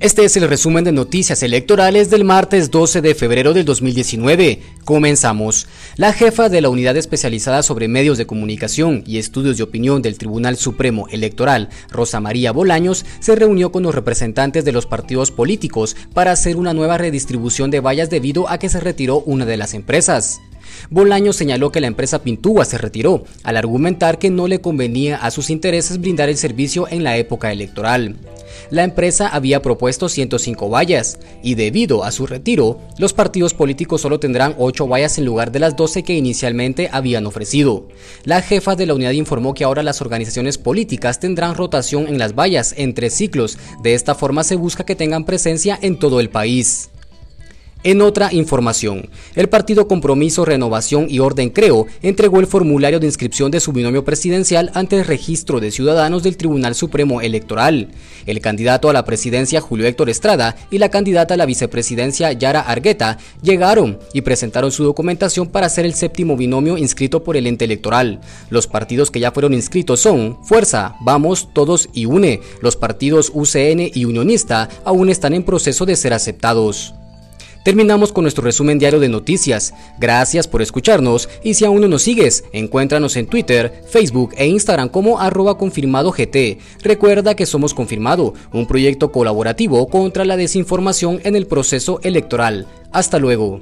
Este es el resumen de noticias electorales del martes 12 de febrero del 2019. Comenzamos. La jefa de la Unidad Especializada sobre Medios de Comunicación y Estudios de Opinión del Tribunal Supremo Electoral, Rosa María Bolaños, se reunió con los representantes de los partidos políticos para hacer una nueva redistribución de vallas debido a que se retiró una de las empresas. Bolaño señaló que la empresa Pintúa se retiró, al argumentar que no le convenía a sus intereses brindar el servicio en la época electoral. La empresa había propuesto 105 vallas y debido a su retiro, los partidos políticos solo tendrán 8 vallas en lugar de las 12 que inicialmente habían ofrecido. La jefa de la unidad informó que ahora las organizaciones políticas tendrán rotación en las vallas entre ciclos, de esta forma se busca que tengan presencia en todo el país. En otra información, el Partido Compromiso, Renovación y Orden Creo entregó el formulario de inscripción de su binomio presidencial ante el registro de ciudadanos del Tribunal Supremo Electoral. El candidato a la presidencia Julio Héctor Estrada y la candidata a la vicepresidencia Yara Argueta llegaron y presentaron su documentación para ser el séptimo binomio inscrito por el ente electoral. Los partidos que ya fueron inscritos son Fuerza, Vamos, Todos y UNE. Los partidos UCN y Unionista aún están en proceso de ser aceptados. Terminamos con nuestro resumen diario de noticias. Gracias por escucharnos y si aún no nos sigues, encuéntranos en Twitter, Facebook e Instagram como arroba confirmado GT. Recuerda que somos Confirmado, un proyecto colaborativo contra la desinformación en el proceso electoral. Hasta luego.